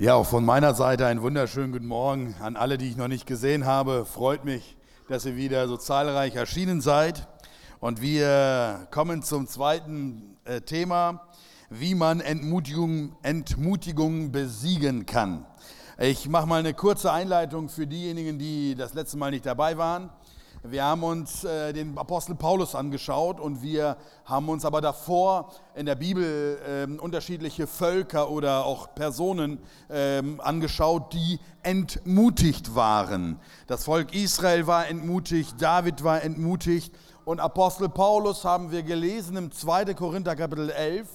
Ja, auch von meiner Seite einen wunderschönen guten Morgen an alle, die ich noch nicht gesehen habe. Freut mich, dass ihr wieder so zahlreich erschienen seid. Und wir kommen zum zweiten äh, Thema, wie man Entmutigung, Entmutigung besiegen kann. Ich mache mal eine kurze Einleitung für diejenigen, die das letzte Mal nicht dabei waren. Wir haben uns äh, den Apostel Paulus angeschaut und wir haben uns aber davor in der Bibel äh, unterschiedliche Völker oder auch Personen äh, angeschaut, die entmutigt waren. Das Volk Israel war entmutigt, David war entmutigt und Apostel Paulus haben wir gelesen im 2. Korinther Kapitel 11.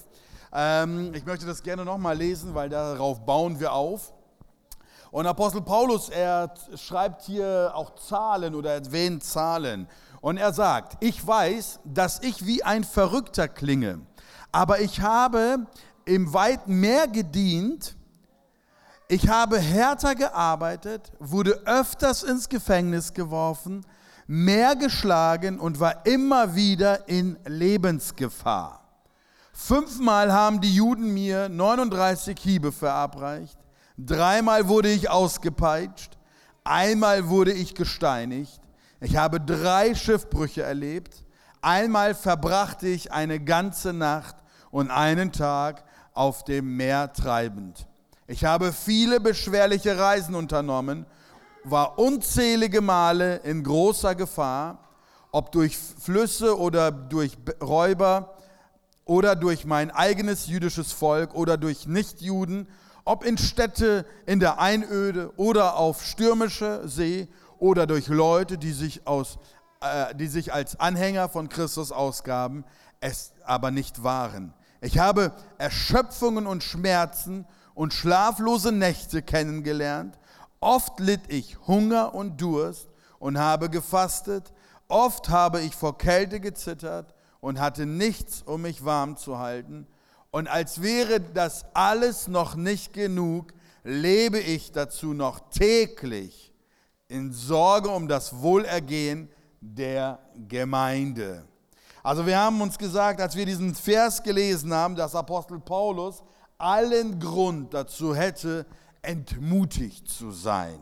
Ähm, ich möchte das gerne nochmal lesen, weil darauf bauen wir auf. Und Apostel Paulus, er schreibt hier auch Zahlen oder erwähnt Zahlen. Und er sagt, ich weiß, dass ich wie ein Verrückter klinge, aber ich habe im weit mehr gedient, ich habe härter gearbeitet, wurde öfters ins Gefängnis geworfen, mehr geschlagen und war immer wieder in Lebensgefahr. Fünfmal haben die Juden mir 39 Hiebe verabreicht. Dreimal wurde ich ausgepeitscht, einmal wurde ich gesteinigt, ich habe drei Schiffbrüche erlebt, einmal verbrachte ich eine ganze Nacht und einen Tag auf dem Meer treibend. Ich habe viele beschwerliche Reisen unternommen, war unzählige Male in großer Gefahr, ob durch Flüsse oder durch Räuber oder durch mein eigenes jüdisches Volk oder durch Nichtjuden ob in Städte in der Einöde oder auf stürmischer See oder durch Leute, die sich, aus, äh, die sich als Anhänger von Christus ausgaben, es aber nicht waren. Ich habe Erschöpfungen und Schmerzen und schlaflose Nächte kennengelernt. Oft litt ich Hunger und Durst und habe gefastet. Oft habe ich vor Kälte gezittert und hatte nichts, um mich warm zu halten. Und als wäre das alles noch nicht genug, lebe ich dazu noch täglich in Sorge um das Wohlergehen der Gemeinde. Also wir haben uns gesagt, als wir diesen Vers gelesen haben, dass Apostel Paulus allen Grund dazu hätte, entmutigt zu sein.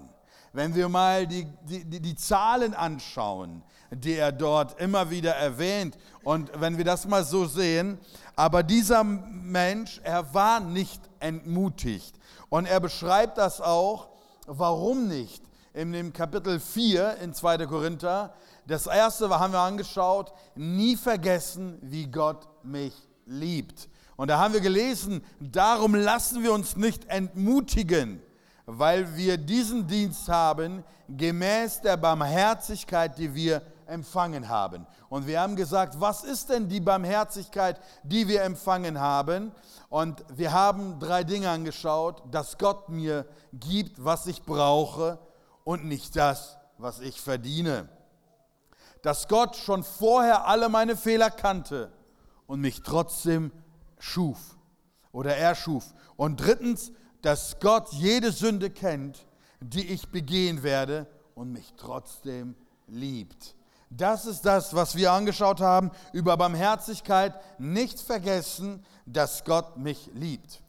Wenn wir mal die, die, die Zahlen anschauen, die er dort immer wieder erwähnt, und wenn wir das mal so sehen, aber dieser Mensch, er war nicht entmutigt. Und er beschreibt das auch, warum nicht. In dem Kapitel 4 in 2. Korinther, das erste haben wir angeschaut, nie vergessen, wie Gott mich liebt. Und da haben wir gelesen, darum lassen wir uns nicht entmutigen, weil wir diesen Dienst haben, gemäß der Barmherzigkeit, die wir empfangen haben. Und wir haben gesagt, was ist denn die Barmherzigkeit, die wir empfangen haben? Und wir haben drei Dinge angeschaut, dass Gott mir gibt, was ich brauche und nicht das, was ich verdiene. Dass Gott schon vorher alle meine Fehler kannte und mich trotzdem schuf oder erschuf. Und drittens, dass Gott jede Sünde kennt, die ich begehen werde und mich trotzdem liebt. Das ist das, was wir angeschaut haben über Barmherzigkeit. Nicht vergessen, dass Gott mich liebt.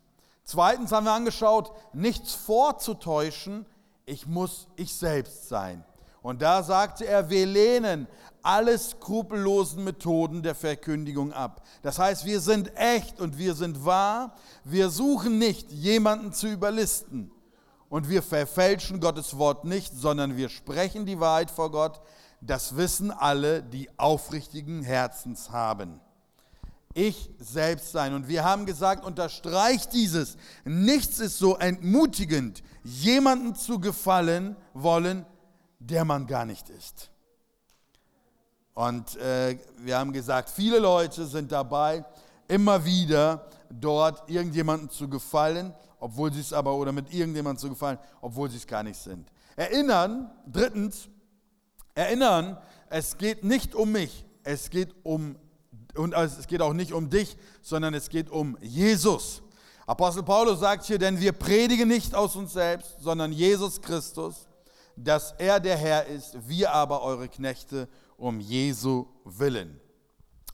Zweitens haben wir angeschaut, nichts vorzutäuschen. Ich muss ich selbst sein. Und da sagte er, wir lehnen alle skrupellosen Methoden der Verkündigung ab. Das heißt, wir sind echt und wir sind wahr. Wir suchen nicht, jemanden zu überlisten. Und wir verfälschen Gottes Wort nicht, sondern wir sprechen die Wahrheit vor Gott das wissen alle, die aufrichtigen Herzens haben. Ich selbst sein. Und wir haben gesagt, unterstreicht dieses. Nichts ist so entmutigend, jemanden zu gefallen wollen, der man gar nicht ist. Und äh, wir haben gesagt, viele Leute sind dabei, immer wieder dort irgendjemanden zu gefallen, obwohl sie es aber, oder mit irgendjemandem zu gefallen, obwohl sie es gar nicht sind. Erinnern, drittens, Erinnern, es geht nicht um mich, es geht um und es geht auch nicht um dich, sondern es geht um Jesus. Apostel Paulus sagt hier, denn wir predigen nicht aus uns selbst, sondern Jesus Christus, dass er der Herr ist, wir aber eure Knechte um Jesu willen.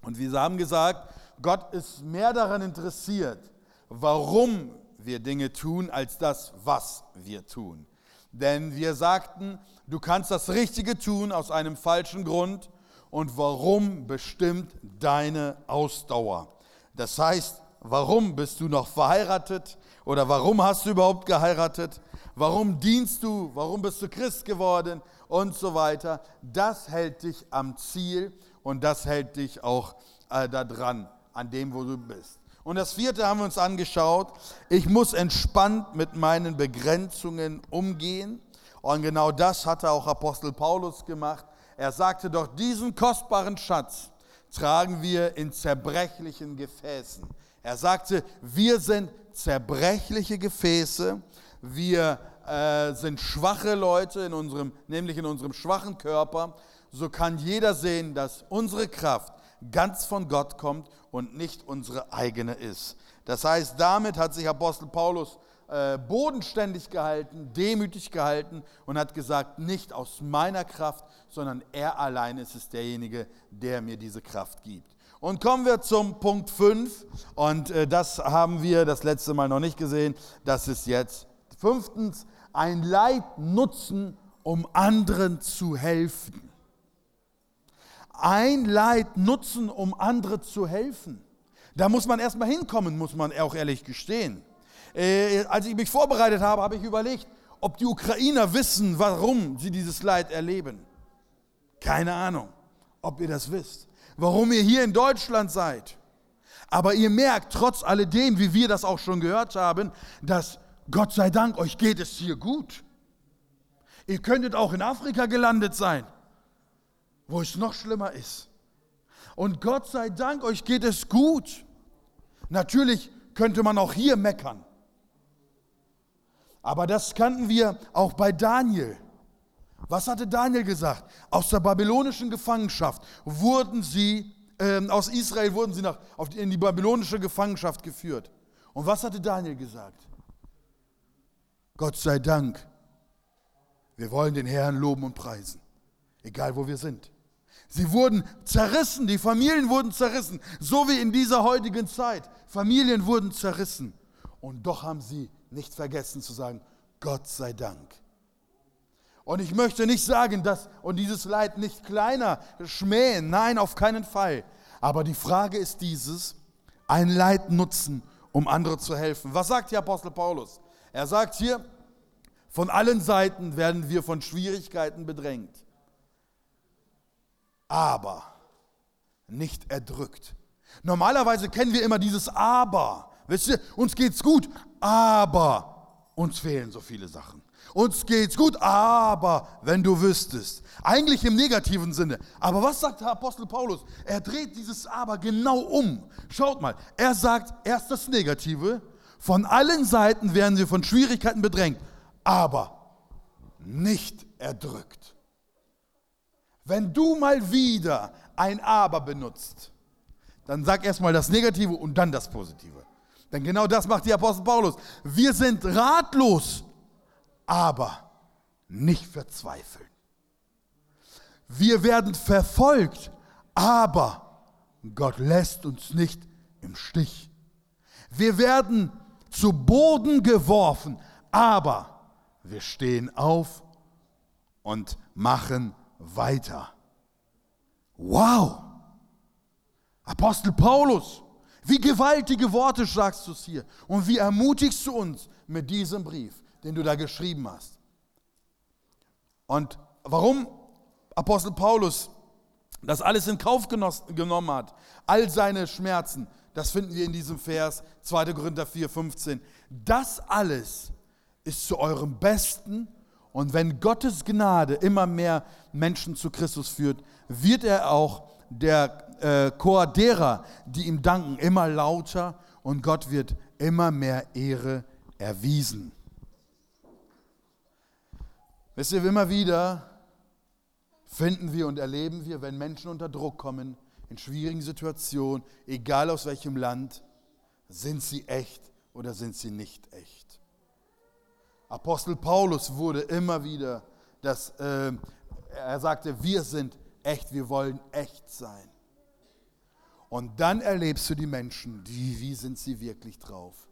Und wir haben gesagt, Gott ist mehr daran interessiert, warum wir Dinge tun, als das, was wir tun. Denn wir sagten, du kannst das Richtige tun aus einem falschen Grund und warum bestimmt deine Ausdauer. Das heißt, warum bist du noch verheiratet oder warum hast du überhaupt geheiratet? Warum dienst du? Warum bist du Christ geworden? Und so weiter. Das hält dich am Ziel und das hält dich auch äh, da dran, an dem, wo du bist. Und das vierte haben wir uns angeschaut. Ich muss entspannt mit meinen Begrenzungen umgehen. Und genau das hatte auch Apostel Paulus gemacht. Er sagte doch, diesen kostbaren Schatz tragen wir in zerbrechlichen Gefäßen. Er sagte, wir sind zerbrechliche Gefäße, wir äh, sind schwache Leute, in unserem, nämlich in unserem schwachen Körper. So kann jeder sehen, dass unsere Kraft ganz von Gott kommt und nicht unsere eigene ist. Das heißt, damit hat sich Apostel Paulus äh, bodenständig gehalten, demütig gehalten und hat gesagt, nicht aus meiner Kraft, sondern er allein ist es derjenige, der mir diese Kraft gibt. Und kommen wir zum Punkt 5 und äh, das haben wir das letzte Mal noch nicht gesehen, das ist jetzt fünftens, ein Leid nutzen, um anderen zu helfen ein Leid nutzen, um andere zu helfen. Da muss man erstmal hinkommen, muss man auch ehrlich gestehen. Äh, als ich mich vorbereitet habe, habe ich überlegt, ob die Ukrainer wissen, warum sie dieses Leid erleben. Keine Ahnung, ob ihr das wisst. Warum ihr hier in Deutschland seid. Aber ihr merkt trotz alledem, wie wir das auch schon gehört haben, dass Gott sei Dank euch geht es hier gut. Ihr könntet auch in Afrika gelandet sein wo es noch schlimmer ist. Und Gott sei Dank, euch geht es gut. Natürlich könnte man auch hier meckern. Aber das kannten wir auch bei Daniel. Was hatte Daniel gesagt? Aus der babylonischen Gefangenschaft wurden sie, äh, aus Israel wurden sie nach, auf in die babylonische Gefangenschaft geführt. Und was hatte Daniel gesagt? Gott sei Dank, wir wollen den Herrn loben und preisen, egal wo wir sind. Sie wurden zerrissen, die Familien wurden zerrissen, so wie in dieser heutigen Zeit. Familien wurden zerrissen. Und doch haben sie nicht vergessen zu sagen, Gott sei Dank. Und ich möchte nicht sagen, dass und dieses Leid nicht kleiner schmähen, nein, auf keinen Fall. Aber die Frage ist dieses, ein Leid nutzen, um andere zu helfen. Was sagt hier Apostel Paulus? Er sagt hier, von allen Seiten werden wir von Schwierigkeiten bedrängt aber nicht erdrückt. Normalerweise kennen wir immer dieses Aber. Wisst ihr, uns geht's gut, aber uns fehlen so viele Sachen. Uns geht's gut, aber wenn du wüsstest. Eigentlich im negativen Sinne. Aber was sagt der Apostel Paulus? Er dreht dieses Aber genau um. Schaut mal, er sagt erst das Negative. Von allen Seiten werden wir von Schwierigkeiten bedrängt, aber nicht erdrückt. Wenn du mal wieder ein Aber benutzt, dann sag erstmal das Negative und dann das Positive. Denn genau das macht die Apostel Paulus. Wir sind ratlos, aber nicht verzweifeln. Wir werden verfolgt, aber Gott lässt uns nicht im Stich. Wir werden zu Boden geworfen, aber wir stehen auf und machen weiter. Wow! Apostel Paulus, wie gewaltige Worte sagst du es hier und wie ermutigst du uns mit diesem Brief, den du da geschrieben hast. Und warum Apostel Paulus das alles in Kauf genommen hat, all seine Schmerzen, das finden wir in diesem Vers 2. Korinther 4, 15. Das alles ist zu eurem Besten und wenn Gottes Gnade immer mehr Menschen zu Christus führt, wird er auch der äh, Chor derer, die ihm danken, immer lauter und Gott wird immer mehr Ehre erwiesen. Wisst ihr, immer wieder finden wir und erleben wir, wenn Menschen unter Druck kommen, in schwierigen Situationen, egal aus welchem Land, sind sie echt oder sind sie nicht echt. Apostel Paulus wurde immer wieder, das, äh, er sagte, wir sind echt, wir wollen echt sein. Und dann erlebst du die Menschen, die, wie sind sie wirklich drauf?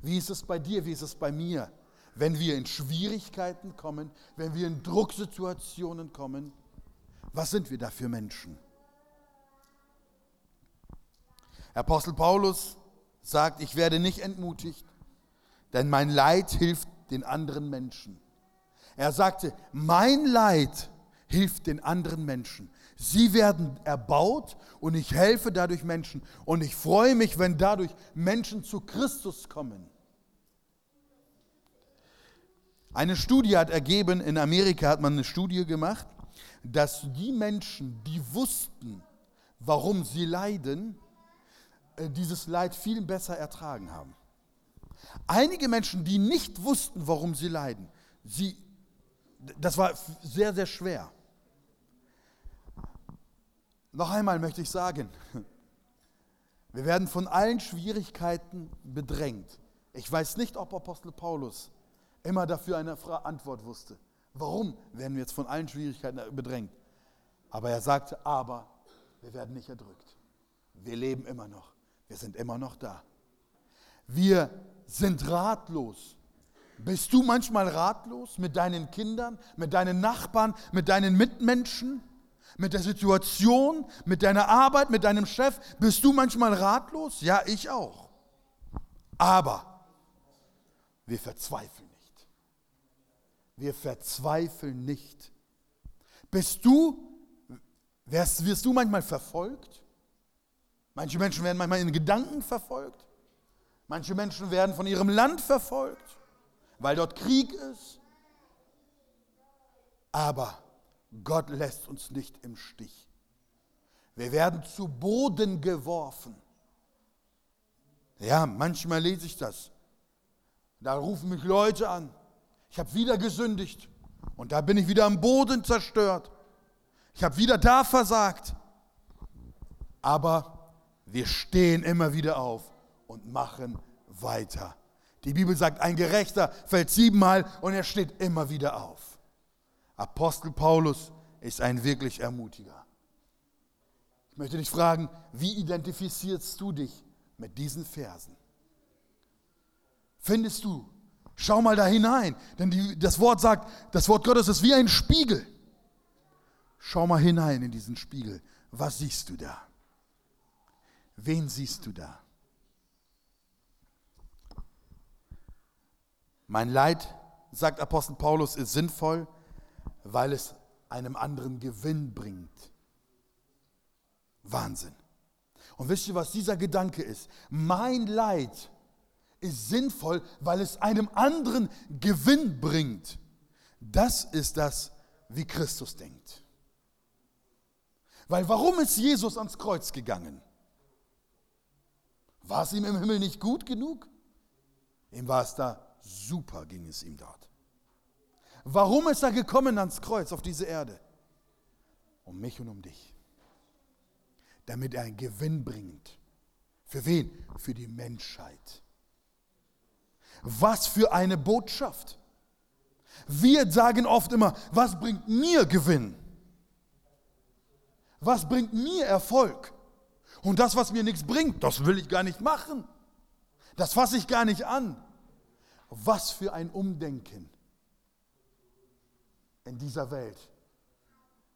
Wie ist es bei dir? Wie ist es bei mir? Wenn wir in Schwierigkeiten kommen, wenn wir in Drucksituationen kommen, was sind wir da für Menschen? Apostel Paulus sagt, ich werde nicht entmutigt, denn mein Leid hilft den anderen Menschen. Er sagte, mein Leid hilft den anderen Menschen. Sie werden erbaut und ich helfe dadurch Menschen. Und ich freue mich, wenn dadurch Menschen zu Christus kommen. Eine Studie hat ergeben, in Amerika hat man eine Studie gemacht, dass die Menschen, die wussten, warum sie leiden, äh, dieses Leid viel besser ertragen haben. Einige Menschen, die nicht wussten, warum sie leiden, sie, das war sehr, sehr schwer. Noch einmal möchte ich sagen, wir werden von allen Schwierigkeiten bedrängt. Ich weiß nicht, ob Apostel Paulus immer dafür eine Antwort wusste. Warum werden wir jetzt von allen Schwierigkeiten bedrängt? Aber er sagte, aber wir werden nicht erdrückt. Wir leben immer noch. Wir sind immer noch da. Wir sind ratlos. Bist du manchmal ratlos mit deinen Kindern, mit deinen Nachbarn, mit deinen Mitmenschen, mit der Situation, mit deiner Arbeit, mit deinem Chef? Bist du manchmal ratlos? Ja, ich auch. Aber wir verzweifeln nicht. Wir verzweifeln nicht. Bist du, wirst, wirst du manchmal verfolgt? Manche Menschen werden manchmal in Gedanken verfolgt. Manche Menschen werden von ihrem Land verfolgt, weil dort Krieg ist. Aber Gott lässt uns nicht im Stich. Wir werden zu Boden geworfen. Ja, manchmal lese ich das. Da rufen mich Leute an. Ich habe wieder gesündigt und da bin ich wieder am Boden zerstört. Ich habe wieder da versagt. Aber wir stehen immer wieder auf und machen weiter. Die Bibel sagt, ein Gerechter fällt siebenmal und er steht immer wieder auf. Apostel Paulus ist ein wirklich Ermutiger. Ich möchte dich fragen, wie identifizierst du dich mit diesen Versen? Findest du? Schau mal da hinein, denn die, das Wort sagt, das Wort Gottes ist wie ein Spiegel. Schau mal hinein in diesen Spiegel. Was siehst du da? Wen siehst du da? Mein Leid, sagt Apostel Paulus, ist sinnvoll, weil es einem anderen Gewinn bringt. Wahnsinn. Und wisst ihr, was dieser Gedanke ist? Mein Leid ist sinnvoll, weil es einem anderen Gewinn bringt. Das ist das, wie Christus denkt. Weil warum ist Jesus ans Kreuz gegangen? War es ihm im Himmel nicht gut genug? Ihm war es da super ging es ihm dort. Warum ist er gekommen ans Kreuz auf diese Erde? Um mich und um dich. Damit er einen Gewinn bringt. Für wen? Für die Menschheit. Was für eine Botschaft. Wir sagen oft immer, was bringt mir Gewinn? Was bringt mir Erfolg? Und das, was mir nichts bringt, das will ich gar nicht machen. Das fasse ich gar nicht an. Was für ein Umdenken in dieser Welt.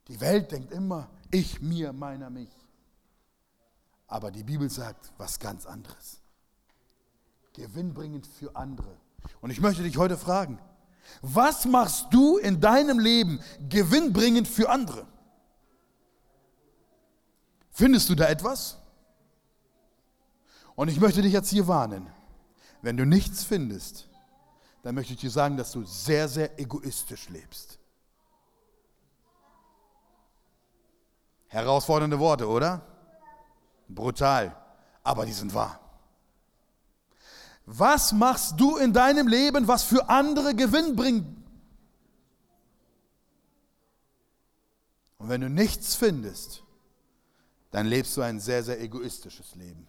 Die Welt denkt immer, ich, mir, meiner, mich. Aber die Bibel sagt was ganz anderes. Gewinnbringend für andere. Und ich möchte dich heute fragen, was machst du in deinem Leben gewinnbringend für andere? Findest du da etwas? Und ich möchte dich jetzt hier warnen, wenn du nichts findest, dann möchte ich dir sagen, dass du sehr, sehr egoistisch lebst. Herausfordernde Worte, oder? Brutal, aber die sind wahr. Was machst du in deinem Leben, was für andere Gewinn bringt? Und wenn du nichts findest, dann lebst du ein sehr, sehr egoistisches Leben.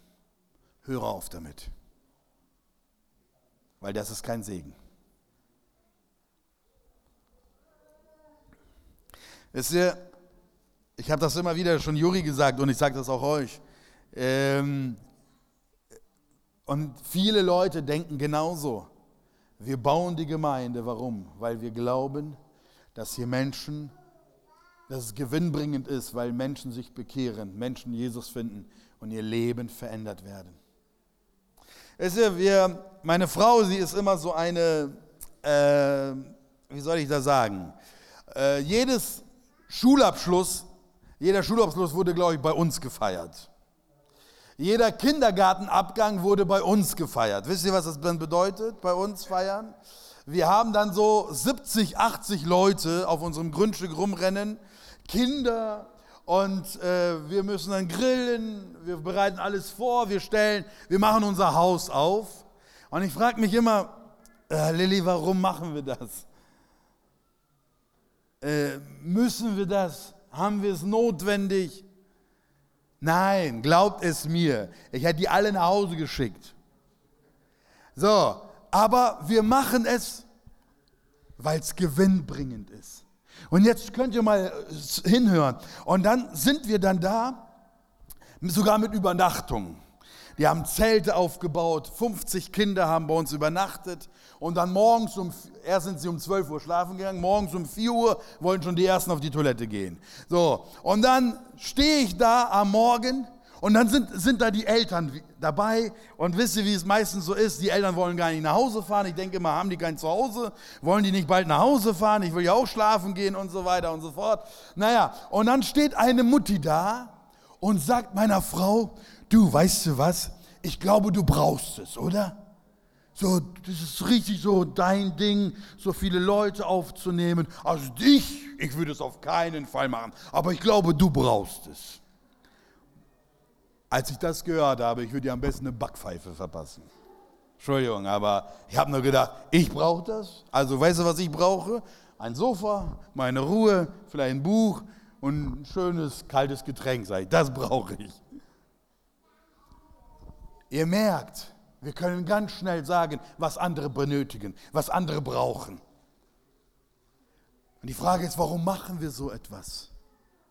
Höre auf damit, weil das ist kein Segen. Wisst ihr, ich habe das immer wieder schon Juri gesagt und ich sage das auch euch. Ähm, Und viele Leute denken genauso. Wir bauen die Gemeinde. Warum? Weil wir glauben, dass hier Menschen, dass es gewinnbringend ist, weil Menschen sich bekehren, Menschen Jesus finden und ihr Leben verändert werden. Wisst ihr, wir, meine Frau, sie ist immer so eine, äh, wie soll ich das sagen? Äh, jedes Schulabschluss, jeder Schulabschluss wurde, glaube ich, bei uns gefeiert. Jeder Kindergartenabgang wurde bei uns gefeiert. Wisst ihr, was das dann bedeutet, bei uns feiern? Wir haben dann so 70, 80 Leute auf unserem Grundstück rumrennen, Kinder, und äh, wir müssen dann grillen, wir bereiten alles vor, wir stellen, wir machen unser Haus auf. Und ich frage mich immer, äh, Lilly, warum machen wir das? Äh, müssen wir das? Haben wir es notwendig? Nein, glaubt es mir. Ich hätte die alle nach Hause geschickt. So, aber wir machen es, weil es gewinnbringend ist. Und jetzt könnt ihr mal hinhören. Und dann sind wir dann da, sogar mit Übernachtung. Die haben Zelte aufgebaut, 50 Kinder haben bei uns übernachtet und dann morgens um, erst sind sie um 12 Uhr schlafen gegangen, morgens um 4 Uhr wollen schon die Ersten auf die Toilette gehen. So, und dann stehe ich da am Morgen und dann sind, sind da die Eltern dabei und wisst ihr, wie es meistens so ist, die Eltern wollen gar nicht nach Hause fahren. Ich denke immer, haben die kein Zuhause? Wollen die nicht bald nach Hause fahren? Ich will ja auch schlafen gehen und so weiter und so fort. Naja, und dann steht eine Mutti da und sagt meiner Frau, du, weißt du was, ich glaube, du brauchst es, oder? So, das ist richtig so dein Ding, so viele Leute aufzunehmen. Also dich, ich würde es auf keinen Fall machen, aber ich glaube, du brauchst es. Als ich das gehört habe, ich würde dir am besten eine Backpfeife verpassen. Entschuldigung, aber ich habe nur gedacht, ich brauche das. Also weißt du, was ich brauche? Ein Sofa, meine Ruhe, vielleicht ein Buch und ein schönes kaltes Getränk, ich. Das brauche ich. Ihr merkt, wir können ganz schnell sagen, was andere benötigen, was andere brauchen. Und die Frage ist, warum machen wir so etwas?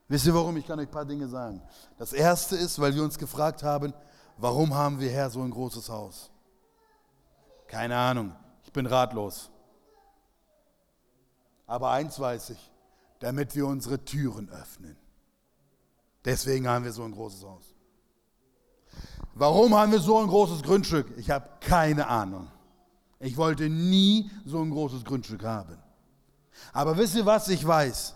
Wisst ihr warum? Ich kann euch ein paar Dinge sagen. Das erste ist, weil wir uns gefragt haben, warum haben wir Herr so ein großes Haus? Keine Ahnung, ich bin ratlos. Aber eins weiß ich, damit wir unsere Türen öffnen. Deswegen haben wir so ein großes Haus. Warum haben wir so ein großes Grundstück? Ich habe keine Ahnung. Ich wollte nie so ein großes Grundstück haben. Aber wisst ihr, was ich weiß?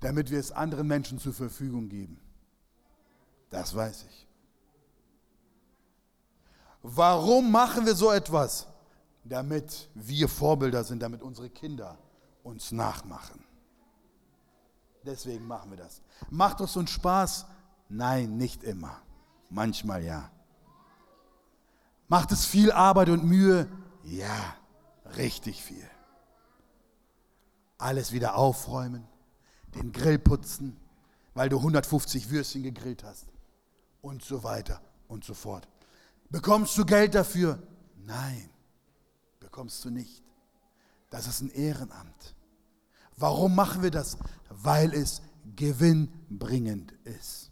Damit wir es anderen Menschen zur Verfügung geben. Das weiß ich. Warum machen wir so etwas? Damit wir Vorbilder sind, damit unsere Kinder uns nachmachen. Deswegen machen wir das. Macht es uns Spaß? Nein, nicht immer. Manchmal ja. Macht es viel Arbeit und Mühe? Ja, richtig viel. Alles wieder aufräumen, den Grill putzen, weil du 150 Würstchen gegrillt hast und so weiter und so fort. Bekommst du Geld dafür? Nein, bekommst du nicht. Das ist ein Ehrenamt. Warum machen wir das? Weil es gewinnbringend ist.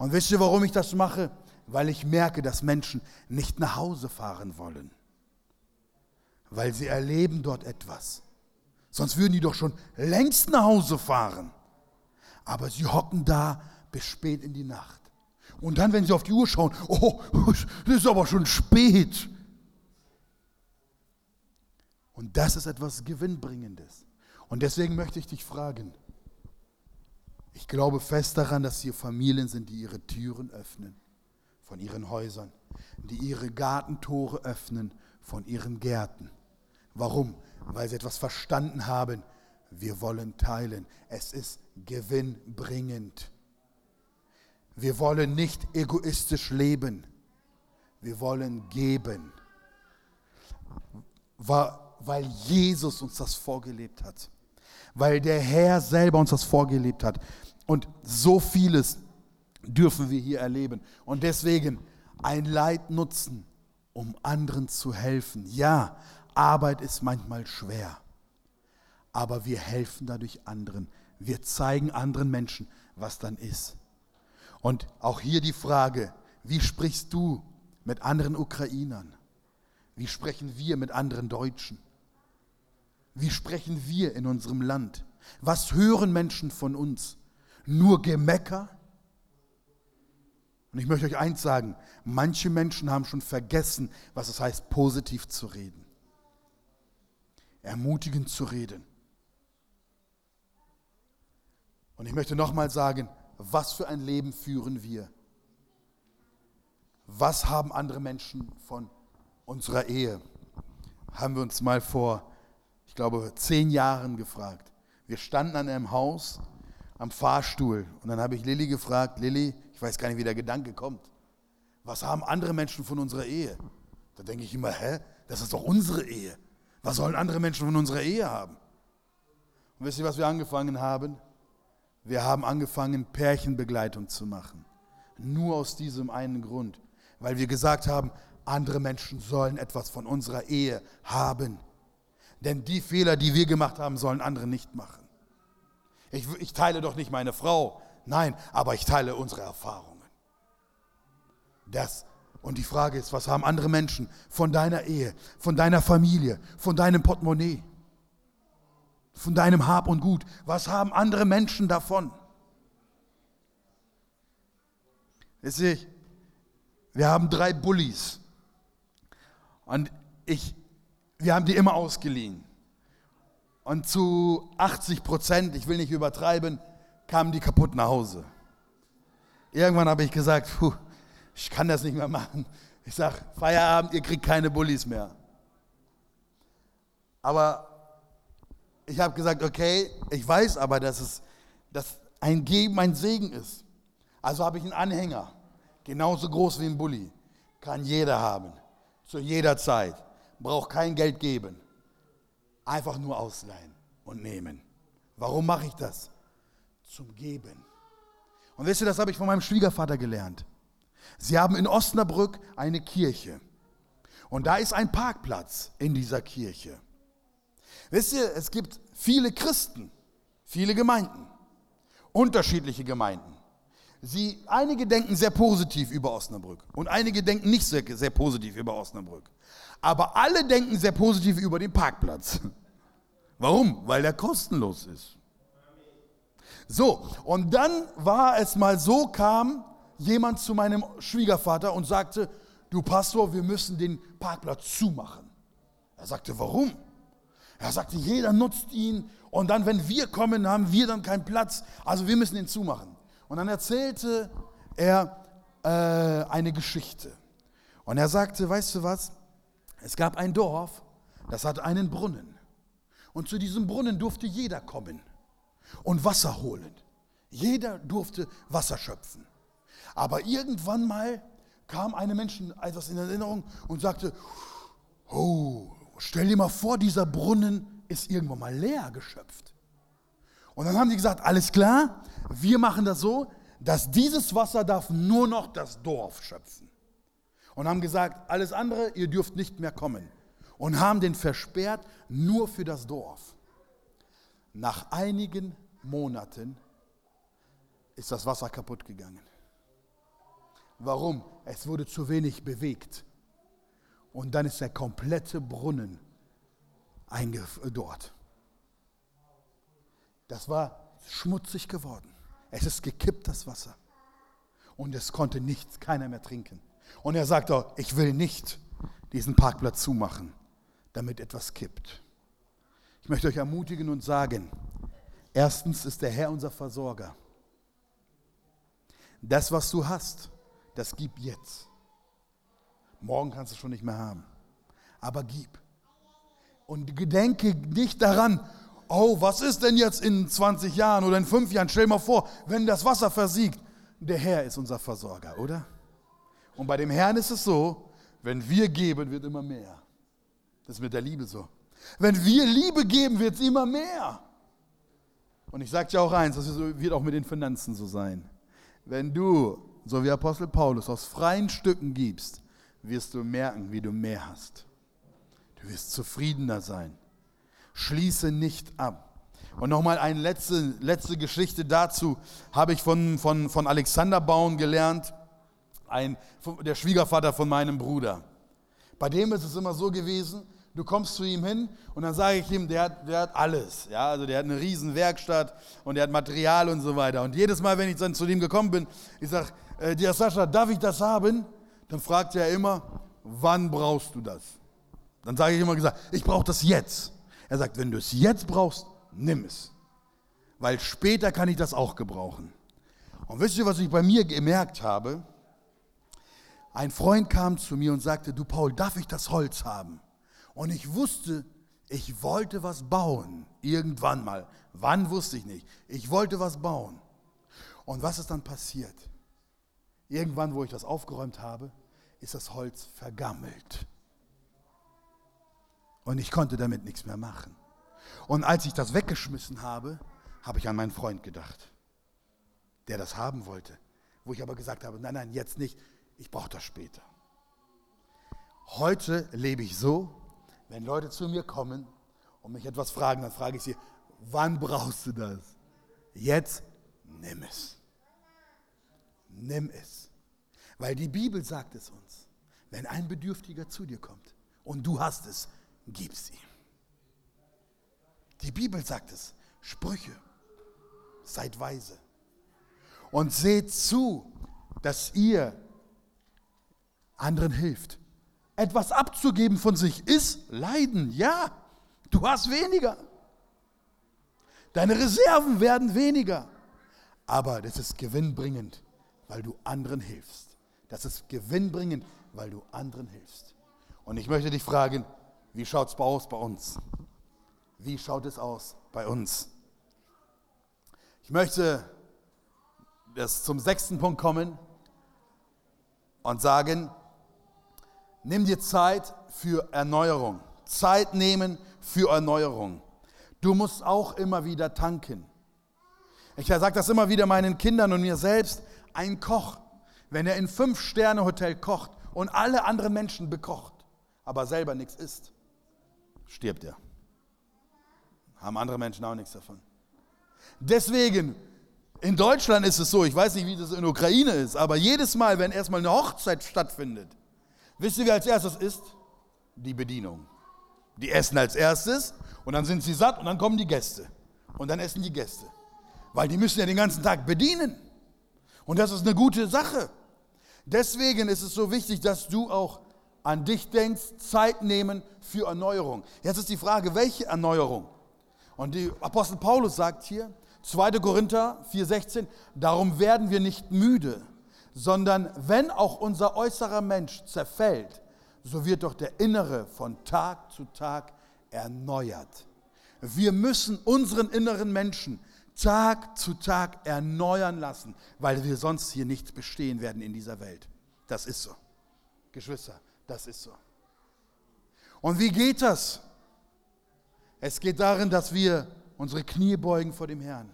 Und wisst ihr, warum ich das mache? Weil ich merke, dass Menschen nicht nach Hause fahren wollen. Weil sie erleben dort etwas. Sonst würden die doch schon längst nach Hause fahren. Aber sie hocken da bis spät in die Nacht. Und dann, wenn sie auf die Uhr schauen, oh, das ist aber schon spät. Und das ist etwas Gewinnbringendes. Und deswegen möchte ich dich fragen, ich glaube fest daran, dass hier Familien sind, die ihre Türen öffnen von ihren Häusern, die ihre Gartentore öffnen von ihren Gärten. Warum? Weil sie etwas verstanden haben. Wir wollen teilen. Es ist gewinnbringend. Wir wollen nicht egoistisch leben. Wir wollen geben. Weil Jesus uns das vorgelebt hat weil der Herr selber uns das vorgelebt hat. Und so vieles dürfen wir hier erleben. Und deswegen ein Leid nutzen, um anderen zu helfen. Ja, Arbeit ist manchmal schwer, aber wir helfen dadurch anderen. Wir zeigen anderen Menschen, was dann ist. Und auch hier die Frage, wie sprichst du mit anderen Ukrainern? Wie sprechen wir mit anderen Deutschen? Wie sprechen wir in unserem Land? Was hören Menschen von uns? Nur Gemecker? Und ich möchte euch eins sagen, manche Menschen haben schon vergessen, was es heißt, positiv zu reden, ermutigend zu reden. Und ich möchte nochmal sagen, was für ein Leben führen wir? Was haben andere Menschen von unserer Ehe? Haben wir uns mal vor, ich glaube, zehn Jahren gefragt. Wir standen an einem Haus am Fahrstuhl und dann habe ich Lilly gefragt, Lilly, ich weiß gar nicht, wie der Gedanke kommt. Was haben andere Menschen von unserer Ehe? Da denke ich immer, hä? Das ist doch unsere Ehe. Was sollen andere Menschen von unserer Ehe haben? Und wisst ihr, was wir angefangen haben? Wir haben angefangen, Pärchenbegleitung zu machen. Nur aus diesem einen Grund. Weil wir gesagt haben, andere Menschen sollen etwas von unserer Ehe haben. Denn die Fehler, die wir gemacht haben, sollen andere nicht machen. Ich, ich teile doch nicht meine Frau, Nein, aber ich teile unsere Erfahrungen. Das. Und die Frage ist, was haben andere Menschen von deiner Ehe, von deiner Familie, von deinem Portemonnaie, von deinem Hab und Gut? Was haben andere Menschen davon? Wisst ihr, wir haben drei Bullies. Und ich, wir haben die immer ausgeliehen. Und zu 80 Prozent, ich will nicht übertreiben, kamen die kaputt nach Hause. Irgendwann habe ich gesagt, puh, ich kann das nicht mehr machen. Ich sage, Feierabend, ihr kriegt keine Bullis mehr. Aber ich habe gesagt, okay, ich weiß aber, dass es dass ein Geben ein Segen ist. Also habe ich einen Anhänger, genauso groß wie ein Bulli. Kann jeder haben, zu jeder Zeit. Braucht kein Geld geben. Einfach nur ausleihen und nehmen. Warum mache ich das? zum Geben. Und wisst ihr, das habe ich von meinem Schwiegervater gelernt. Sie haben in Osnabrück eine Kirche. Und da ist ein Parkplatz in dieser Kirche. Wisst ihr, es gibt viele Christen, viele Gemeinden, unterschiedliche Gemeinden. Sie, einige denken sehr positiv über Osnabrück und einige denken nicht sehr, sehr positiv über Osnabrück. Aber alle denken sehr positiv über den Parkplatz. Warum? Weil der kostenlos ist. So, und dann war es mal so, kam jemand zu meinem Schwiegervater und sagte, du Pastor, wir müssen den Parkplatz zumachen. Er sagte, warum? Er sagte, jeder nutzt ihn und dann, wenn wir kommen, haben wir dann keinen Platz. Also wir müssen ihn zumachen. Und dann erzählte er äh, eine Geschichte. Und er sagte, weißt du was? Es gab ein Dorf, das hatte einen Brunnen. Und zu diesem Brunnen durfte jeder kommen und Wasser holen. Jeder durfte Wasser schöpfen. Aber irgendwann mal kam einem Menschen etwas in Erinnerung und sagte, oh, stell dir mal vor, dieser Brunnen ist irgendwann mal leer geschöpft. Und dann haben die gesagt, alles klar, wir machen das so, dass dieses Wasser darf nur noch das Dorf schöpfen. Und haben gesagt, alles andere, ihr dürft nicht mehr kommen. Und haben den versperrt nur für das Dorf. Nach einigen Monaten ist das Wasser kaputt gegangen. Warum? Es wurde zu wenig bewegt. Und dann ist der komplette Brunnen dort. Das war schmutzig geworden. Es ist gekippt, das Wasser. Und es konnte nichts, keiner mehr trinken. Und er sagte, ich will nicht diesen Parkplatz zumachen, damit etwas kippt. Ich möchte euch ermutigen und sagen, erstens ist der Herr unser Versorger. Das, was du hast, das gib jetzt. Morgen kannst du es schon nicht mehr haben. Aber gib. Und gedenke nicht daran, oh, was ist denn jetzt in 20 Jahren oder in 5 Jahren? Stell dir mal vor, wenn das Wasser versiegt. Der Herr ist unser Versorger, oder? Und bei dem Herrn ist es so, wenn wir geben, wird immer mehr. Das ist mit der Liebe so. Wenn wir Liebe geben, wird es immer mehr. Und ich sage dir auch eins, das wird auch mit den Finanzen so sein. Wenn du, so wie Apostel Paulus, aus freien Stücken gibst, wirst du merken, wie du mehr hast. Du wirst zufriedener sein. Schließe nicht ab. Und nochmal eine letzte, letzte Geschichte dazu habe ich von, von, von Alexander Bauen gelernt. ein, der Schwiegervater von meinem Bruder. Bei dem ist es immer so gewesen, du kommst zu ihm hin und dann sage ich ihm, der hat, der hat alles. Ja, also der hat eine riesen Werkstatt und der hat Material und so weiter. Und jedes Mal, wenn ich dann zu ihm gekommen bin, ich sage, äh, dir Sascha, darf ich das haben? Dann fragt er immer, wann brauchst du das? Dann sage ich immer gesagt, ich brauche das jetzt. Er sagt, wenn du es jetzt brauchst, nimm es. Weil später kann ich das auch gebrauchen. Und wisst ihr, was ich bei mir gemerkt habe? Ein Freund kam zu mir und sagte, du Paul, darf ich das Holz haben? Und ich wusste, ich wollte was bauen. Irgendwann mal. Wann wusste ich nicht. Ich wollte was bauen. Und was ist dann passiert? Irgendwann, wo ich das aufgeräumt habe, ist das Holz vergammelt. Und ich konnte damit nichts mehr machen. Und als ich das weggeschmissen habe, habe ich an meinen Freund gedacht, der das haben wollte. Wo ich aber gesagt habe, nein, nein, jetzt nicht ich brauche das später. Heute lebe ich so, wenn Leute zu mir kommen und mich etwas fragen, dann frage ich sie, wann brauchst du das? Jetzt nimm es. Nimm es. Weil die Bibel sagt es uns. Wenn ein Bedürftiger zu dir kommt und du hast es, gib ihm. Die Bibel sagt es. Sprüche. Seid weise. Und seht zu, dass ihr anderen hilft. Etwas abzugeben von sich ist Leiden, ja. Du hast weniger. Deine Reserven werden weniger. Aber das ist gewinnbringend, weil du anderen hilfst. Das ist gewinnbringend, weil du anderen hilfst. Und ich möchte dich fragen, wie schaut es aus bei uns? Wie schaut es aus bei uns? Ich möchte das zum sechsten Punkt kommen und sagen, Nimm dir Zeit für Erneuerung. Zeit nehmen für Erneuerung. Du musst auch immer wieder tanken. Ich sage das immer wieder meinen Kindern und mir selbst. Ein Koch, wenn er in Fünf-Sterne-Hotel kocht und alle anderen Menschen bekocht, aber selber nichts isst, stirbt er. Haben andere Menschen auch nichts davon. Deswegen, in Deutschland ist es so, ich weiß nicht, wie das in der Ukraine ist, aber jedes Mal, wenn erstmal eine Hochzeit stattfindet, Wisst ihr, wer als erstes isst? Die Bedienung. Die essen als erstes und dann sind sie satt und dann kommen die Gäste. Und dann essen die Gäste. Weil die müssen ja den ganzen Tag bedienen. Und das ist eine gute Sache. Deswegen ist es so wichtig, dass du auch an dich denkst, Zeit nehmen für Erneuerung. Jetzt ist die Frage, welche Erneuerung? Und die Apostel Paulus sagt hier, 2. Korinther 4,16, darum werden wir nicht müde, sondern wenn auch unser äußerer Mensch zerfällt, so wird doch der innere von Tag zu Tag erneuert. Wir müssen unseren inneren Menschen Tag zu Tag erneuern lassen, weil wir sonst hier nicht bestehen werden in dieser Welt. Das ist so. Geschwister, das ist so. Und wie geht das? Es geht darin, dass wir unsere Knie beugen vor dem Herrn.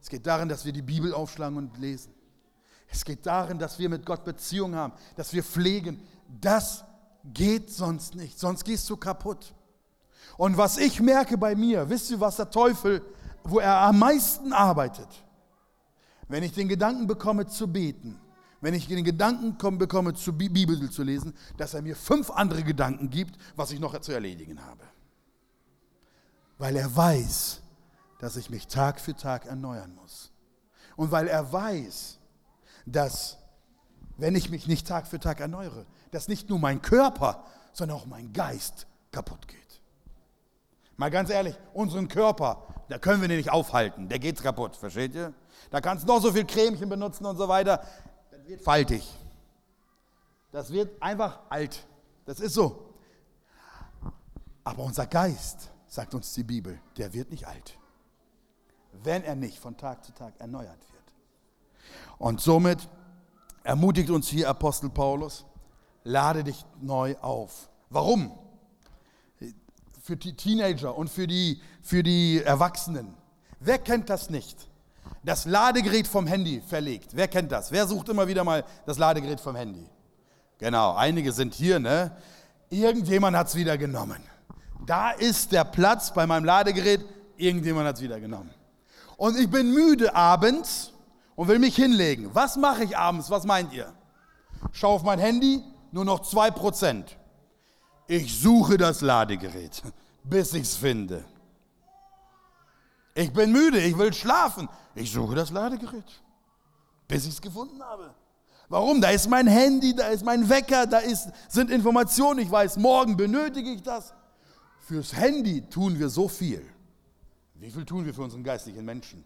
Es geht darin, dass wir die Bibel aufschlagen und lesen. Es geht darin, dass wir mit Gott Beziehung haben, dass wir pflegen. Das geht sonst nicht, sonst gehst du kaputt. Und was ich merke bei mir, wisst ihr, was der Teufel, wo er am meisten arbeitet? Wenn ich den Gedanken bekomme zu beten, wenn ich den Gedanken bekomme, zu Bibel zu lesen, dass er mir fünf andere Gedanken gibt, was ich noch zu erledigen habe. Weil er weiß, dass ich mich Tag für Tag erneuern muss. Und weil er weiß, dass, wenn ich mich nicht Tag für Tag erneuere, dass nicht nur mein Körper, sondern auch mein Geist kaputt geht. Mal ganz ehrlich, unseren Körper, da können wir den nicht aufhalten, der geht kaputt, versteht ihr? Da kannst du noch so viel Cremchen benutzen und so weiter, das wird faltig. Das wird einfach alt. Das ist so. Aber unser Geist, sagt uns die Bibel, der wird nicht alt, wenn er nicht von Tag zu Tag erneuert wird. Und somit ermutigt uns hier Apostel Paulus, lade dich neu auf. Warum? Für die Teenager und für die, für die Erwachsenen. Wer kennt das nicht? Das Ladegerät vom Handy verlegt. Wer kennt das? Wer sucht immer wieder mal das Ladegerät vom Handy? Genau, einige sind hier, ne? Irgendjemand hat es wieder genommen. Da ist der Platz bei meinem Ladegerät, irgendjemand hat es wieder genommen. Und ich bin müde abends und will mich hinlegen. Was mache ich abends? Was meint ihr? Schau auf mein Handy, nur noch 2%. Ich suche das Ladegerät, bis ich es finde. Ich bin müde, ich will schlafen. Ich suche das Ladegerät, bis ich es gefunden habe. Warum? Da ist mein Handy, da ist mein Wecker, da ist, sind Informationen. Ich weiß, morgen benötige ich das. Fürs Handy tun wir so viel. Wie viel tun wir für unseren geistlichen Menschen?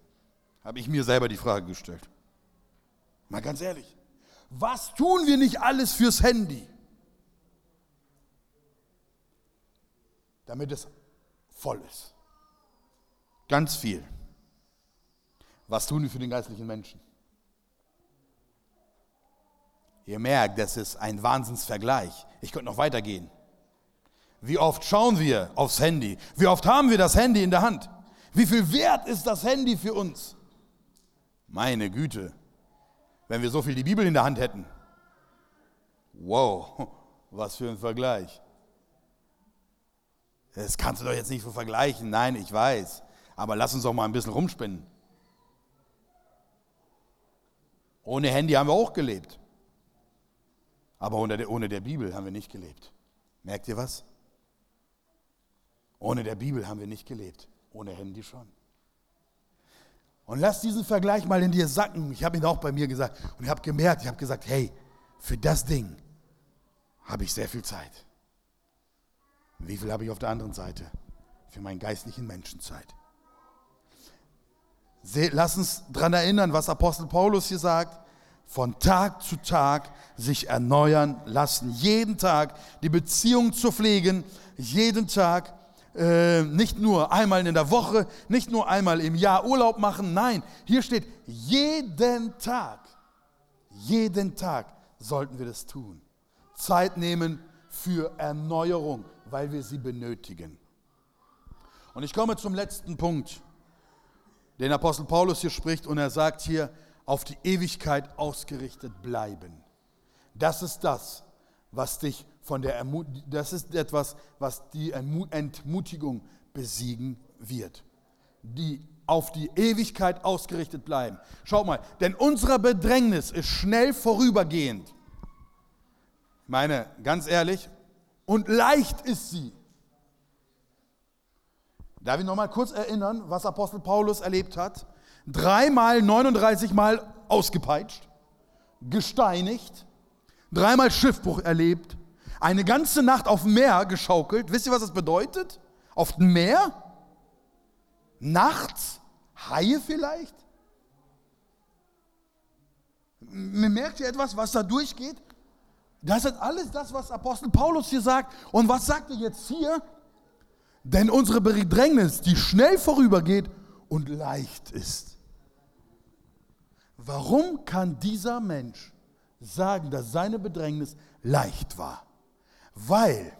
Habe ich mir selber die Frage gestellt. Mal ganz ehrlich. Was tun wir nicht alles fürs Handy? Damit es voll ist. Ganz viel. Was tun wir für den geistlichen Menschen? Ihr merkt, das ist ein Wahnsinnsvergleich. Ich könnte noch weitergehen. Wie oft schauen wir aufs Handy? Wie oft haben wir das Handy in der Hand? Wie viel wert ist das Handy für uns? Meine Güte, wenn wir so viel die Bibel in der Hand hätten. Wow, was für ein Vergleich. Das kannst du doch jetzt nicht so vergleichen. Nein, ich weiß. Aber lass uns doch mal ein bisschen rumspinnen. Ohne Handy haben wir auch gelebt. Aber ohne der, Bibel haben wir nicht gelebt. Merkt ihr was? Ohne der Bibel haben wir nicht gelebt. Ohne Handy schon. Und lass diesen Vergleich mal in dir sacken. Ich habe ihn auch bei mir gesagt. Und ich habe gemerkt, ich habe gesagt, hey, für das Ding habe ich sehr viel Zeit. Wie viel habe ich auf der anderen Seite? Für meinen geistlichen Menschen Zeit. Lass uns daran erinnern, was Apostel Paulus hier sagt von Tag zu Tag sich erneuern lassen. Jeden Tag die Beziehung zu pflegen, jeden Tag äh, nicht nur einmal in der Woche, nicht nur einmal im Jahr Urlaub machen. Nein, hier steht jeden Tag. Jeden Tag sollten wir das tun. Zeit nehmen für Erneuerung, weil wir sie benötigen. Und ich komme zum letzten Punkt, den Apostel Paulus hier spricht und er sagt hier, auf die Ewigkeit ausgerichtet bleiben. Das ist das, was dich von der Ermut das ist etwas, was die Entmutigung besiegen wird. Die auf die Ewigkeit ausgerichtet bleiben. Schaut mal, denn unsere Bedrängnis ist schnell vorübergehend. Meine, ganz ehrlich, und leicht ist sie. Darf ich noch mal kurz erinnern, was Apostel Paulus erlebt hat? dreimal 39 Mal ausgepeitscht, gesteinigt, dreimal Schiffbruch erlebt, eine ganze Nacht auf dem Meer geschaukelt. Wisst ihr, was das bedeutet? Auf dem Meer? Nachts? Haie vielleicht? Merkt ihr etwas, was da durchgeht? Das ist alles das, was Apostel Paulus hier sagt. Und was sagt er jetzt hier? Denn unsere Bedrängnis, die schnell vorübergeht und leicht ist. Warum kann dieser Mensch sagen, dass seine Bedrängnis leicht war? Weil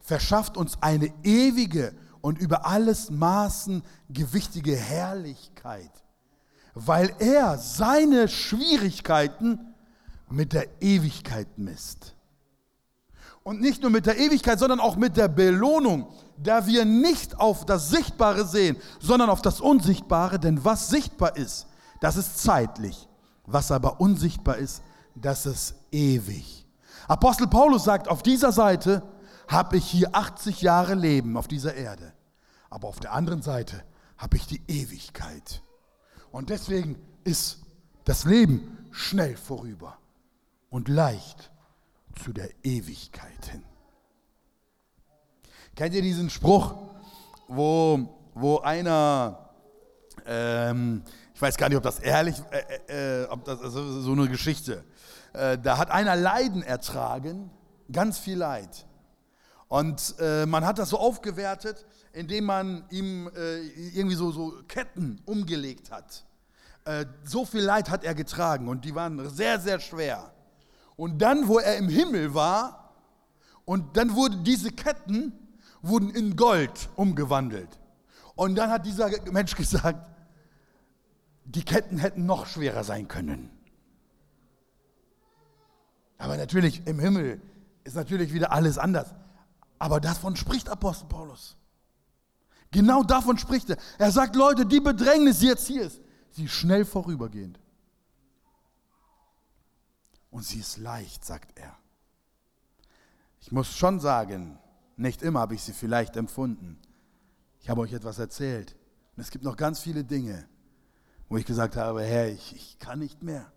verschafft uns eine ewige und über alles Maßen gewichtige Herrlichkeit, weil er seine Schwierigkeiten mit der Ewigkeit misst. Und nicht nur mit der Ewigkeit, sondern auch mit der Belohnung, da wir nicht auf das Sichtbare sehen, sondern auf das Unsichtbare, denn was sichtbar ist, das ist zeitlich. Was aber unsichtbar ist, das ist ewig. Apostel Paulus sagt, auf dieser Seite habe ich hier 80 Jahre Leben auf dieser Erde. Aber auf der anderen Seite habe ich die Ewigkeit. Und deswegen ist das Leben schnell vorüber und leicht zu der Ewigkeit hin. Kennt ihr diesen Spruch, wo, wo einer ähm, ich weiß gar nicht, ob das ehrlich, äh, äh, äh, ob das also so eine Geschichte. Äh, da hat einer Leiden ertragen, ganz viel Leid. Und äh, man hat das so aufgewertet, indem man ihm äh, irgendwie so, so Ketten umgelegt hat. so viel Leid hat er getragen und die waren sehr, sehr schwer. Und dann, wo er im Himmel war, und dann wurden diese Ketten wurden in Gold umgewandelt. Und dann hat dieser Mensch gesagt, die Ketten hätten noch schwerer sein können. Aber natürlich, im Himmel ist natürlich wieder alles anders. Aber davon spricht Apostel Paulus. Genau davon spricht er. Er sagt, Leute, die Bedrängnis, die jetzt hier ist, sie ist schnell vorübergehend. und sie ist leicht, sagt er. Ich muss schon sagen, nicht immer habe ich sie vielleicht empfunden. Ich habe euch etwas erzählt. Und es gibt noch ganz viele Dinge, wo ich gesagt habe, Herr, ich, ich kann nicht mehr.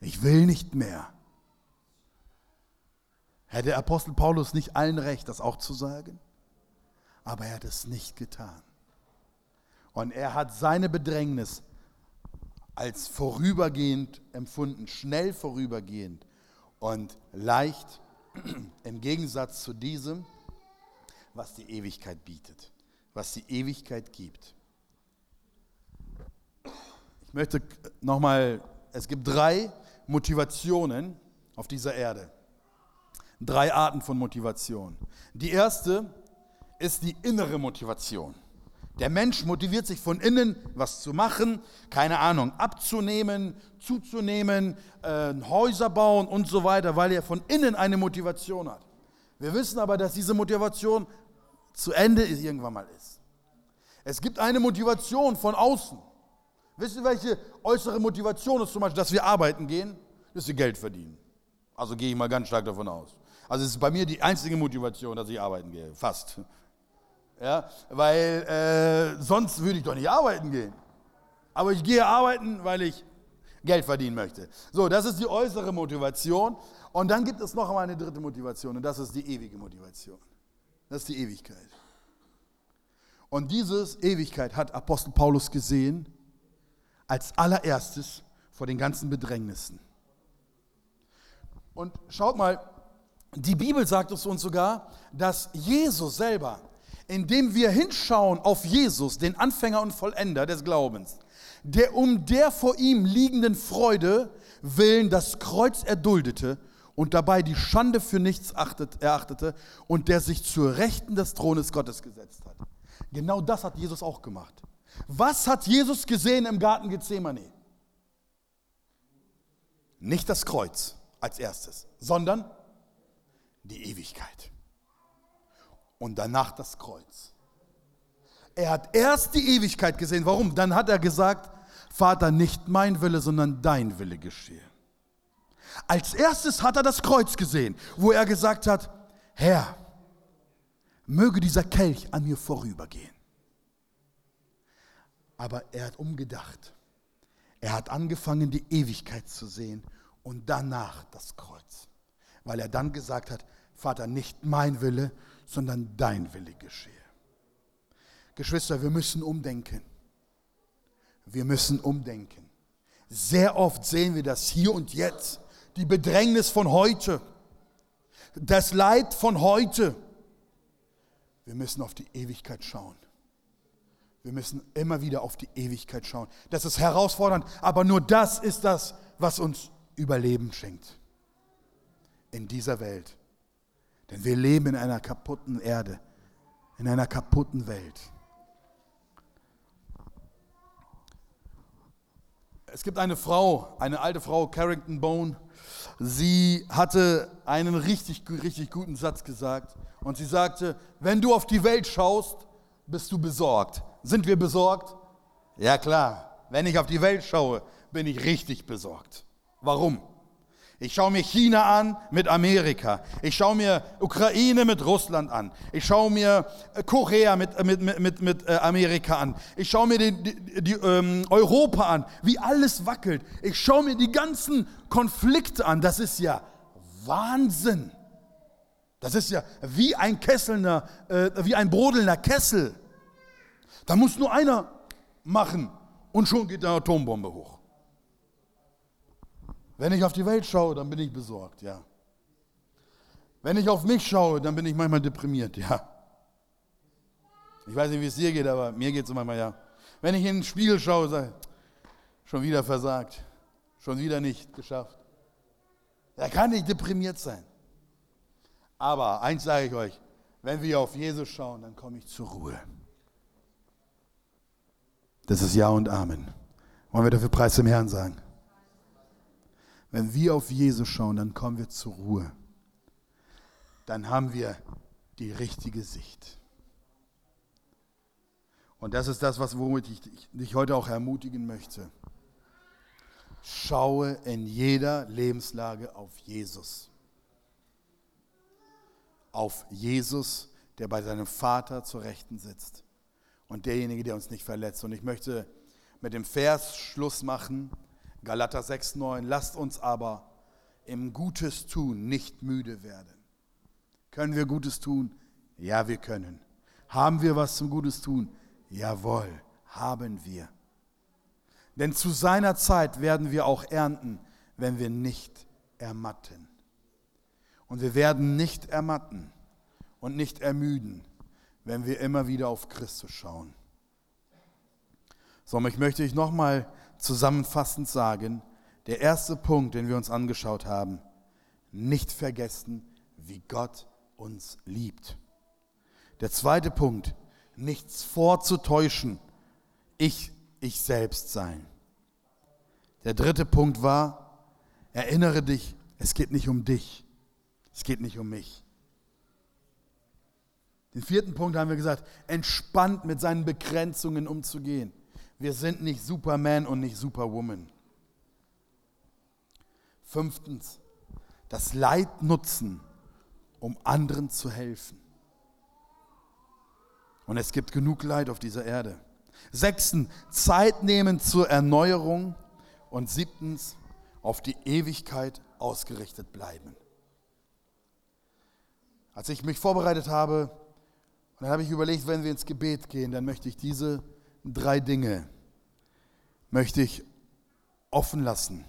Ich will nicht mehr. Hätte der Apostel Paulus nicht allen recht, das auch zu sagen? Aber er hat es nicht getan. Und er hat seine Bedrängnis als vorübergehend empfunden, schnell vorübergehend und leicht im Gegensatz zu diesem, was die Ewigkeit bietet, was die Ewigkeit gibt. Ich möchte nochmal, es gibt drei Motivationen auf dieser Erde. Drei Arten von Motivation. Die erste ist die innere Motivation. Der Mensch motiviert sich von innen, was zu machen, keine Ahnung, abzunehmen, zuzunehmen, äh, Häuser bauen und so weiter, weil er von innen eine Motivation hat. Wir wissen aber, dass diese Motivation zu Ende irgendwann mal ist. Es gibt eine Motivation von außen. Wisst ihr, welche äußere Motivation ist zum Beispiel, dass wir arbeiten gehen? Dass wir Geld verdienen. Also gehe ich mal ganz stark davon aus. Also es ist bei mir die einzige Motivation, dass ich arbeiten gehe. Fast. Ja, weil äh, sonst würde ich doch nicht arbeiten gehen. Aber ich gehe arbeiten, weil ich Geld verdienen möchte. So, das ist die äußere Motivation. Und dann gibt es noch einmal eine dritte Motivation und das ist die ewige Motivation. Das ist die Ewigkeit. Und diese Ewigkeit hat Apostel Paulus gesehen als allererstes vor den ganzen Bedrängnissen. Und schaut mal, die Bibel sagt es uns sogar, dass Jesus selber indem wir hinschauen auf Jesus, den Anfänger und Vollender des Glaubens, der um der vor ihm liegenden Freude willen das Kreuz erduldete und dabei die Schande für nichts achtet, erachtete und der sich zur Rechten des Thrones Gottes gesetzt hat. Genau das hat Jesus auch gemacht. Was hat Jesus gesehen im Garten Gethsemane? Nicht das Kreuz als erstes, sondern die Ewigkeit und danach das Kreuz. Er hat erst die Ewigkeit gesehen. Warum? Dann hat er gesagt, Vater, nicht mein Wille, sondern dein Wille geschehe. Als erstes hat er das Kreuz gesehen, wo er gesagt hat, Herr, möge dieser Kelch an mir vorübergehen. Aber er hat umgedacht. Er hat angefangen, die Ewigkeit zu sehen und danach das Kreuz. Weil er dann gesagt hat, Vater, nicht mein Wille, sondern dein Wille geschehe. Geschwister, wir müssen umdenken. Wir müssen umdenken. Sehr oft sehen wir das hier und jetzt, die Bedrängnis von heute, das Leid von heute. Wir müssen auf die Ewigkeit schauen. Wir müssen immer wieder auf die Ewigkeit schauen. Das ist herausfordernd, aber nur das ist das, was uns Überleben schenkt. In dieser Welt. Denn wir leben in einer kaputten Erde, in einer kaputten Welt. Es gibt eine Frau, eine alte Frau, Carrington Bone. Sie hatte einen richtig, richtig guten Satz gesagt. Und sie sagte, wenn du auf die Welt schaust, bist du besorgt. Sind wir besorgt? Ja klar, wenn ich auf die Welt schaue, bin ich richtig besorgt. Warum? Ich schaue mir China an mit Amerika. Ich schaue mir Ukraine mit Russland an. Ich schaue mir äh, Korea mit, äh, mit, mit, mit, mit äh, Amerika an. Ich schaue mir die, die, die ähm, Europa an, wie alles wackelt. Ich schaue mir die ganzen Konflikte an. Das ist ja Wahnsinn. Das ist ja wie ein kesselnder, äh, wie ein brodelnder Kessel. Da muss nur einer machen und schon geht eine Atombombe hoch. Wenn ich auf die Welt schaue, dann bin ich besorgt, ja. Wenn ich auf mich schaue, dann bin ich manchmal deprimiert, ja. Ich weiß nicht, wie es dir geht, aber mir geht es manchmal ja. Wenn ich in den Spiegel schaue, sage schon wieder versagt, schon wieder nicht geschafft. Da kann ich deprimiert sein. Aber eins sage ich euch, wenn wir auf Jesus schauen, dann komme ich zur Ruhe. Das ist Ja und Amen. Wollen wir dafür Preis zum Herrn sagen? Wenn wir auf Jesus schauen, dann kommen wir zur Ruhe. Dann haben wir die richtige Sicht. Und das ist das, was, womit ich dich heute auch ermutigen möchte. Schaue in jeder Lebenslage auf Jesus. Auf Jesus, der bei seinem Vater zur Rechten sitzt. Und derjenige, der uns nicht verletzt. Und ich möchte mit dem Vers Schluss machen. Galater 6,9. Lasst uns aber im Gutes tun nicht müde werden. Können wir Gutes tun? Ja, wir können. Haben wir was zum Gutes tun? Jawohl, haben wir. Denn zu seiner Zeit werden wir auch ernten, wenn wir nicht ermatten. Und wir werden nicht ermatten und nicht ermüden, wenn wir immer wieder auf Christus schauen. So, ich möchte ich nochmal zusammenfassend sagen, der erste Punkt, den wir uns angeschaut haben, nicht vergessen, wie Gott uns liebt. Der zweite Punkt, nichts vorzutäuschen, ich, ich selbst sein. Der dritte Punkt war, erinnere dich, es geht nicht um dich, es geht nicht um mich. Den vierten Punkt haben wir gesagt, entspannt mit seinen Begrenzungen umzugehen. Wir sind nicht Superman und nicht Superwoman. Fünftens, das Leid nutzen, um anderen zu helfen. Und es gibt genug Leid auf dieser Erde. Sechstens, Zeit nehmen zur Erneuerung. Und siebtens, auf die Ewigkeit ausgerichtet bleiben. Als ich mich vorbereitet habe, dann habe ich überlegt, wenn wir ins Gebet gehen, dann möchte ich diese drei Dinge möchte ich offen lassen.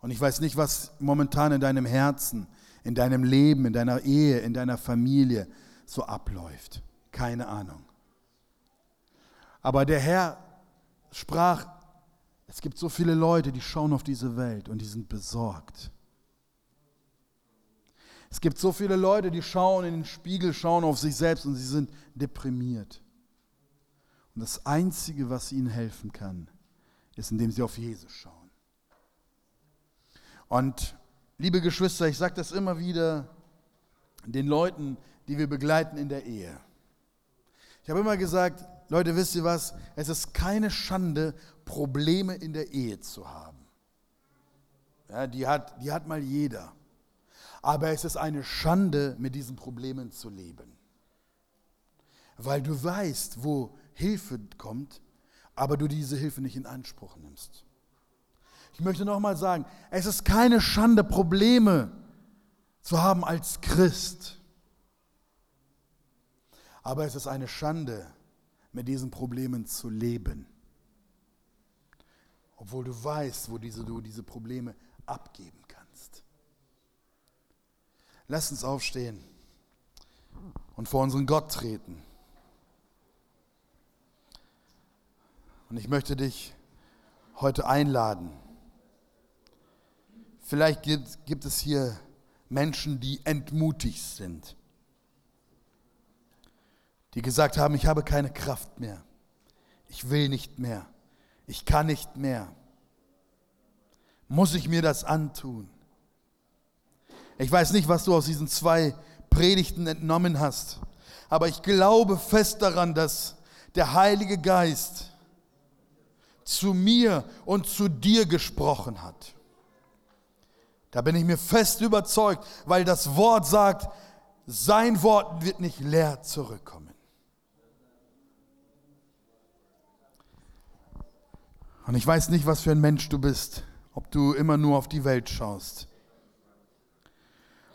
Und ich weiß nicht, was momentan in deinem Herzen, in deinem Leben, in deiner Ehe, in deiner Familie so abläuft. Keine Ahnung. Aber der Herr sprach, es gibt so viele Leute, die schauen auf diese Welt und die sind besorgt. Es gibt so viele Leute, die schauen in den Spiegel, schauen auf sich selbst und sie sind deprimiert. Und das Einzige, was ihnen helfen kann, ist, indem sie auf Jesus schauen. Und liebe Geschwister, ich sage das immer wieder den Leuten, die wir begleiten in der Ehe. Ich habe immer gesagt, Leute, wisst ihr was? Es ist keine Schande, Probleme in der Ehe zu haben. Ja, die, hat, die hat mal jeder. Aber es ist eine Schande, mit diesen Problemen zu leben. Weil du weißt, wo Hilfe kommt aber du diese Hilfe nicht in Anspruch nimmst. Ich möchte nochmal sagen, es ist keine Schande, Probleme zu haben als Christ. Aber es ist eine Schande, mit diesen Problemen zu leben. Obwohl du weißt, wo diese, du diese Probleme abgeben kannst. Lass uns aufstehen und vor unseren Gott treten. Und ich möchte dich heute einladen. Vielleicht gibt, gibt es hier Menschen, die entmutigt sind, die gesagt haben, ich habe keine Kraft mehr, ich will nicht mehr, ich kann nicht mehr. Muss ich mir das antun? Ich weiß nicht, was du aus diesen zwei Predigten entnommen hast, aber ich glaube fest daran, dass der Heilige Geist zu mir und zu dir gesprochen hat. Da bin ich mir fest überzeugt, weil das Wort sagt, sein Wort wird nicht leer zurückkommen. Und ich weiß nicht, was für ein Mensch du bist, ob du immer nur auf die Welt schaust,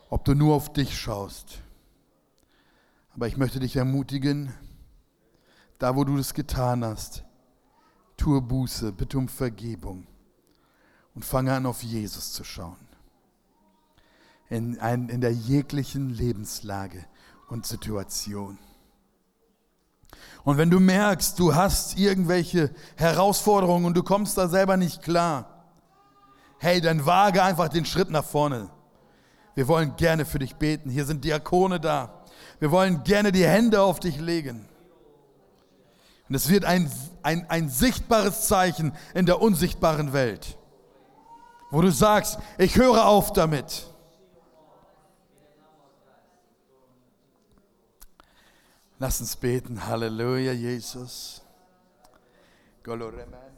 ob du nur auf dich schaust. Aber ich möchte dich ermutigen, da wo du das getan hast, tue Buße, bitte um Vergebung und fange an, auf Jesus zu schauen. In, ein, in der jeglichen Lebenslage und Situation. Und wenn du merkst, du hast irgendwelche Herausforderungen und du kommst da selber nicht klar, hey, dann wage einfach den Schritt nach vorne. Wir wollen gerne für dich beten. Hier sind Diakone da. Wir wollen gerne die Hände auf dich legen. Und es wird ein, ein, ein sichtbares Zeichen in der unsichtbaren Welt, wo du sagst, ich höre auf damit. Lass uns beten. Halleluja, Jesus. Goloremen.